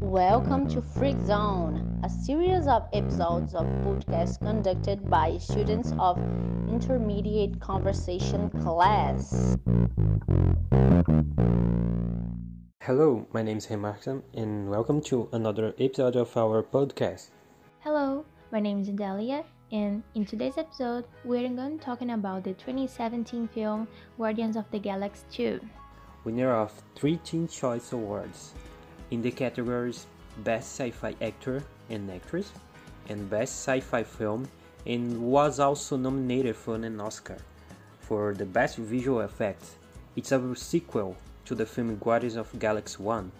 Welcome to Freak Zone, a series of episodes of podcasts conducted by students of intermediate conversation class. Hello, my name is Remarckson, and welcome to another episode of our podcast. Hello, my name is Delia, and in today's episode, we're going to talking about the 2017 film Guardians of the Galaxy 2. Winner of three Teen Choice Awards in the categories Best Sci-Fi Actor and Actress and Best Sci-Fi Film and was also nominated for an Oscar for the Best Visual Effects. It's a sequel to the film Guardians of Galaxy 1.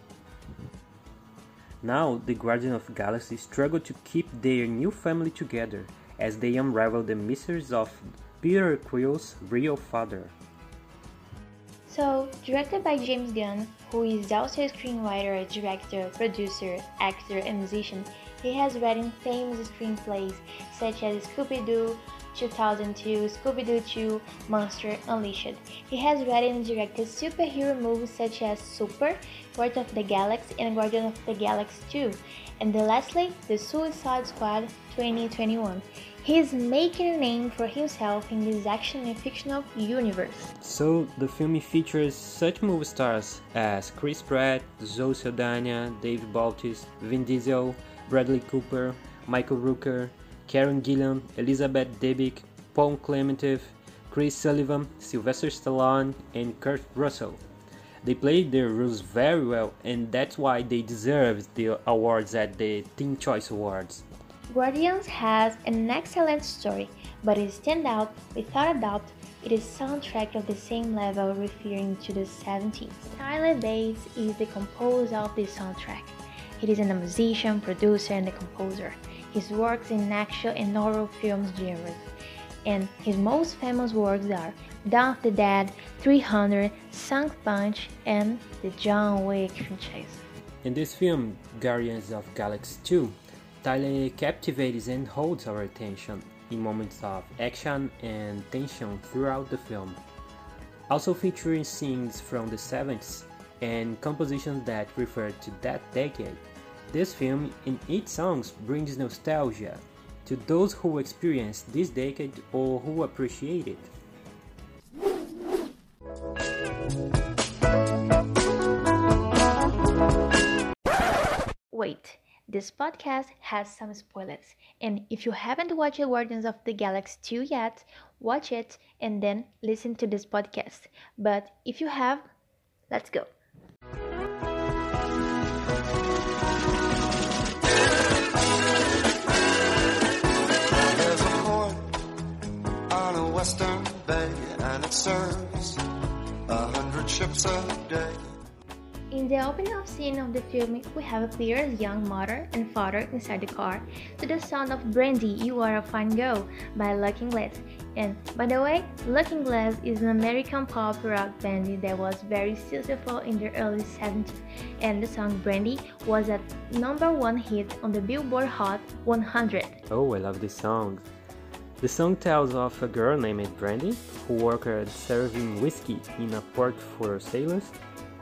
Now, the Guardians of Galaxy struggle to keep their new family together as they unravel the mysteries of Peter Quill's real father. So, directed by James Gunn, who is also a screenwriter, director, producer, actor, and musician, he has written famous screenplays such as Scooby Doo, 2002, Scooby-Doo 2, Monster Unleashed. He has written and directed superhero movies such as Super, Guardians of the Galaxy, and Guardian of the Galaxy 2, and lastly, The Suicide Squad 2021. He is making a name for himself in this action and fictional universe. So, the film features such movie stars as Chris Pratt, Zoe Saldana, Dave Bautista, Vin Diesel, Bradley Cooper, Michael Rooker, Karen Gillan, Elizabeth Debicki, Pom Klementieff, Chris Sullivan, Sylvester Stallone, and Kurt Russell. They played their roles very well, and that's why they deserved the awards at the Teen Choice Awards. Guardians has an excellent story, but it stands out without a doubt it is soundtrack of the same level referring to the 70s. Tyler Bates is the composer of this soundtrack. He is a musician, producer, and a composer. His works in action and horror films genres, and his most famous works are Dawn of the Dead, 300, Sucker Punch, and the John Wick franchise. In this film, Guardians of Galaxy 2, Tyler captivates and holds our attention in moments of action and tension throughout the film. Also featuring scenes from the 70s and compositions that refer to that decade. This film in its songs brings nostalgia to those who experienced this decade or who appreciate it. This podcast has some spoilers, and if you haven't watched Guardians of the Galaxy 2 yet, watch it and then listen to this podcast. But if you have, let's go. There's a port on a western bay, and it serves a hundred ships a day. In the opening of scene of the film, we have Peter's young mother and father inside the car to the sound of Brandy, You Are a Fine Girl by Looking Glass. And by the way, Looking Glass is an American pop rock band that was very successful in the early 70s, and the song Brandy was a number one hit on the Billboard Hot 100. Oh, I love this song. The song tells of a girl named Brandy who worked serving whiskey in a port for sailors,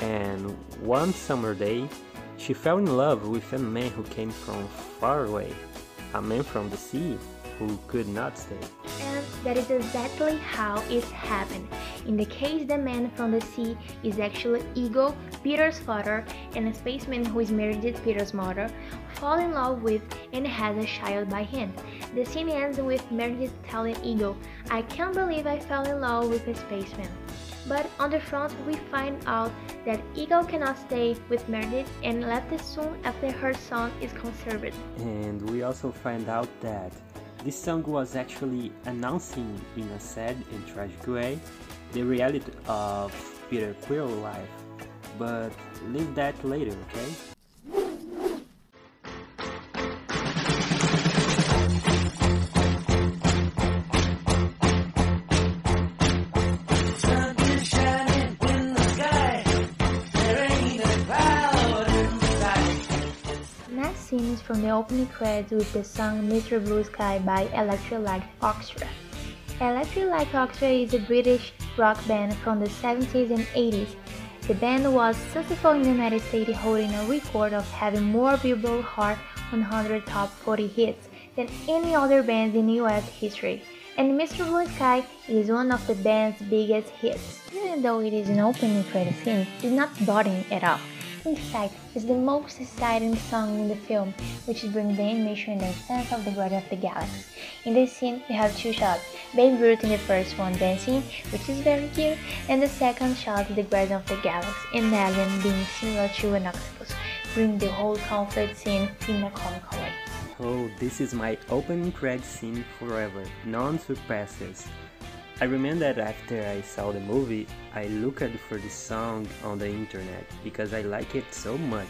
and one summer day she fell in love with a man who came from far away, a man from the sea who could not stay. And that is exactly how it happened. In the case, the man from the sea is actually Ego, Peter's father, and a spaceman who is married to Peter's mother, fall in love with and has a child by him. The scene ends with Meredith telling Ego, I can't believe I fell in love with a spaceman. But on the front, we find out that Ego cannot stay with Meredith and left soon after her son is conserved. And we also find out that this song was actually announcing in a sad and tragic way the reality of Peter Quill's life. But leave that later, okay? From the opening credits with the song Mr. Blue Sky by Electric Light Orchestra. Electric Light Orchestra is a British rock band from the 70s and 80s, The band was successful in the United States, holding a record of having more Billboard Hot 100 Top 40 hits than any other band in US history. And Mr. Blue Sky is one of the band's biggest hits. Even though it is an opening credit scene, it's not boring at all. In fact, it's the most exciting song in the film, which brings the animation and the sense of the Guardian of the Galaxy. In this scene, we have two shots. Babe Ruth in the first one dancing, which is very cute, and the second shot is the Guardian of the Galaxy and Alien being similar to an octopus, bringing the whole conflict scene in a comical way. Oh, this is my opening credit scene forever. None surpasses. I remember that after I saw the movie, I looked for the song on the internet because I like it so much.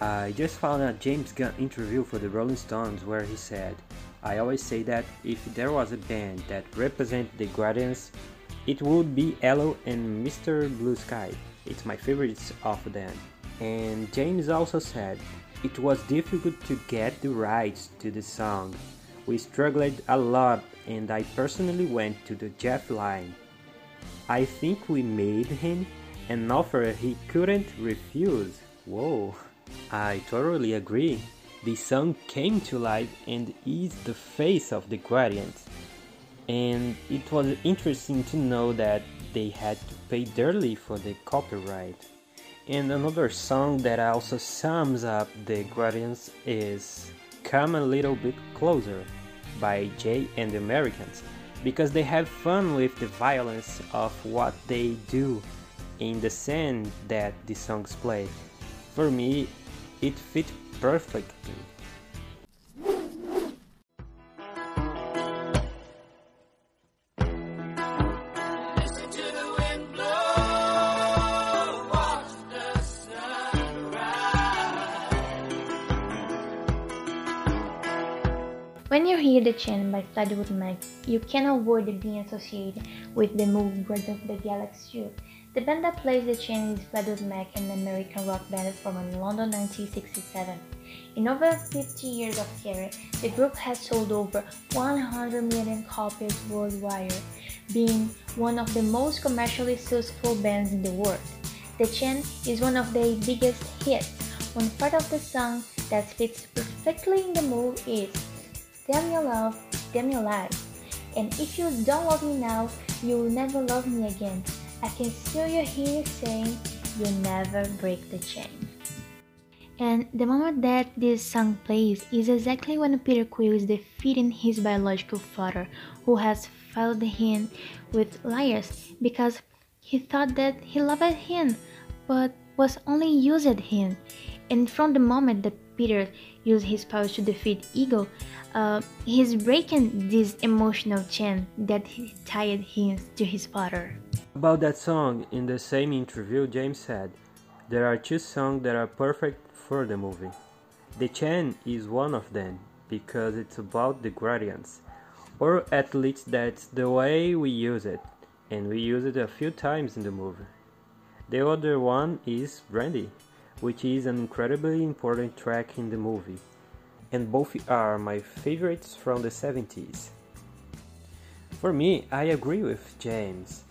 I just found a James Gunn interview for the Rolling Stones where he said, I always say that if there was a band that represented the Guardians, it would be ELO and Mr. Blue Sky. It's my favorites of them. And James also said, it was difficult to get the rights to the song. We struggled a lot and I personally went to the Jeff Lynne. I think we made him an offer he couldn't refuse. Whoa, I totally agree. The song came to life and is the face of the Guardians. And it was interesting to know that they had to pay dearly for the copyright. And another song that also sums up the Guardians is Come a Little Bit Closer by Jay and the Americans because they have fun with the violence of what they do in the scene that the songs play. For me, it fit perfectly. Chain by Fleetwood Mac, you can't avoid being associated with the movie Guardians of the Galaxy 2. The band that plays The Chain is Fleetwood Mac, an American rock band in London 1967. In over 50 years of career, the group has sold over 100 million copies worldwide, being one of the most commercially successful bands in the world. The Chain is one of their biggest hits. One part of the song that fits perfectly in the mood is Damn your love, damn your life. And if you don't love me now, you will never love me again. I can still hear you saying, You never break the chain. And the moment that this song plays is exactly when Peter Quill is defeating his biological father, who has failed him with liars because he thought that he loved him, but was only used him. And from the moment that Peter used his powers to defeat Ego, uh, he's breaking this emotional chain that tied him to his father. About that song, in the same interview, James said, There are two songs that are perfect for the movie. The Chain is one of them because it's about the Guardians, or at least that's the way we use it, and we use it a few times in the movie. The other one is Brandy, which is an incredibly important track in the movie, and both are my favorites from the 70s. For me, I agree with James.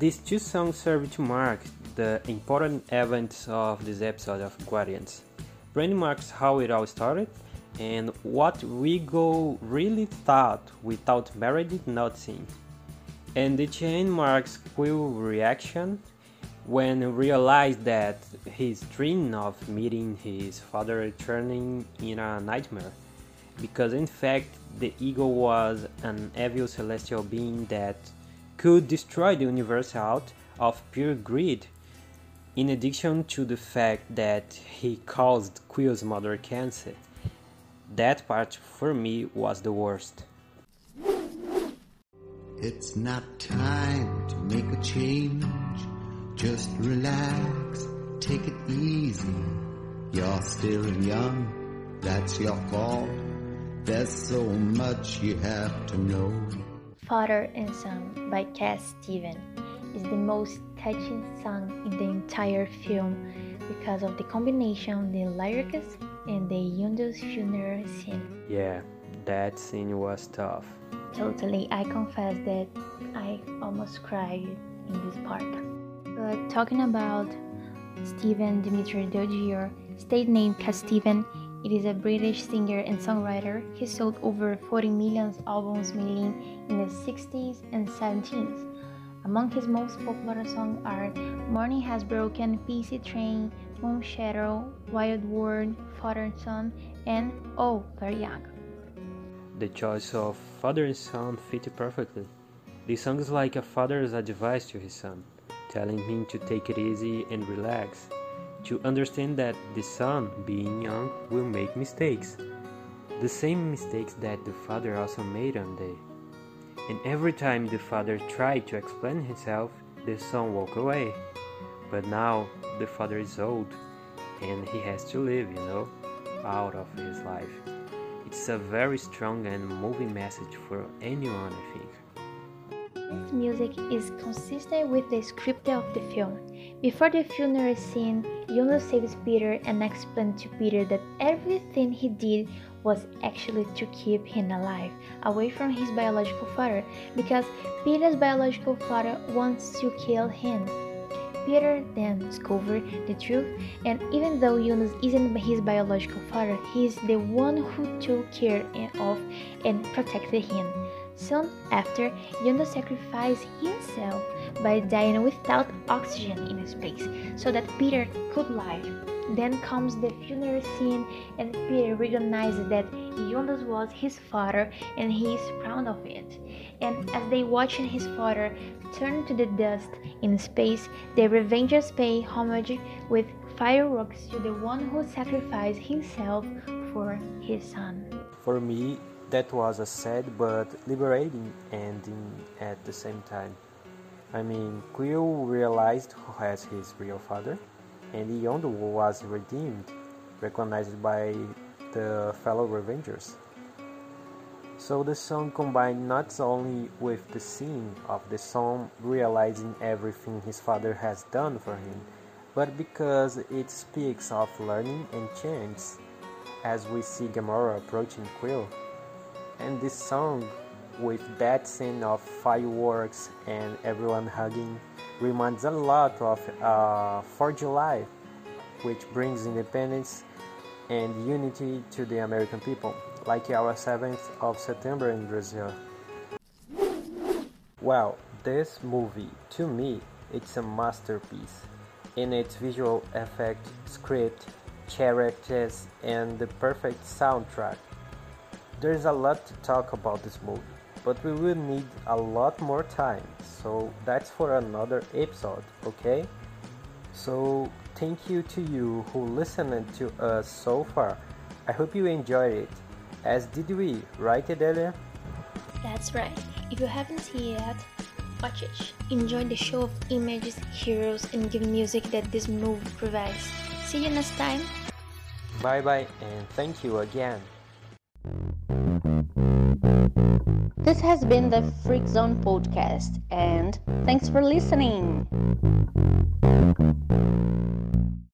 These two songs serve to mark the important events of this episode of Guardians. Brandy marks how it all started and what Ego really thought without Meredith noticing. And the chain marks Quill's reaction when he realized that his dream of meeting his father returning in a nightmare. Because in fact, the ego was an evil celestial being that could destroy the universe out of pure greed, in addition to the fact that he caused Quill's mother cancer. That part for me was the worst. It's not time to make a change. Just relax, take it easy. You're still young, that's your fault. There's so much you have to know. Father and Son by Cat Steven is the most touching song in the entire film because of the combination of the lyrics and the Yondu's funeral scene. Yeah, that scene was tough. Totally, I confess that I almost cried in this part. But talking about Steven Demetre Georgiou, state name Stephen, it is a British singer and songwriter. He sold over 40 million albums mainly in the 60s and 70s. Among his most popular songs are Morning Has Broken, Peace Train, Moon Shadow, Wild World, Father and Son, and Oh, Very Young. The choice of father and son fit perfectly. This song is like a father's advice to his son, telling him to take it easy and relax, to understand that the son, being young, will make mistakes. The same mistakes that the father also made one day. And every time the father tried to explain himself, the son walked away. But now the father is old and he has to live, you know, out of his life. It's a very strong and moving message for anyone, I think. This music is consistent with the script of the film. Before the funeral scene, Yondu saves Peter and explains to Peter that everything he did was actually to keep him alive, away from his biological father, because Peter's biological father wants to kill him. Peter then discovers the truth, and even though Yondu isn't his biological father, he is the one who took care of and protected him. Soon after, Yondu sacrificed himself by dying without oxygen in space so that Peter could live. Then comes the funeral scene, and Peter recognizes that Yondu was his father and he is proud of it. And as they watch his father turn to the dust in space, the Ravagers pay homage with fireworks to the one who sacrificed himself for his son. For me, that was a sad but liberating ending at the same time. I mean, Quill realized who has his real father, and Yondu was redeemed, recognized by the fellow Ravagers. So the song combined not only with the scene of the son realizing everything his father has done for him, but because it speaks of learning and chance, as we see Gamora approaching Quill. And this song, with that scene of fireworks and everyone hugging, reminds a lot of uh, 4 July, which brings independence and unity to the American people, like our 7th of September in Brazil. Well, this movie, to me, it's a masterpiece in its visual effect, script, characters, and the perfect soundtrack. There's a lot to talk about this movie, but we will need a lot more time, so that's for another episode, okay? So, thank you to you who listened to us so far. I hope you enjoyed it, as did we, right, Adelia? That's right. If you haven't seen it yet, watch it. Enjoy the show of images, heroes, and good music that this movie provides. See you next time. Bye bye, and thank you again. Has been the Freak Zone podcast, and thanks for listening.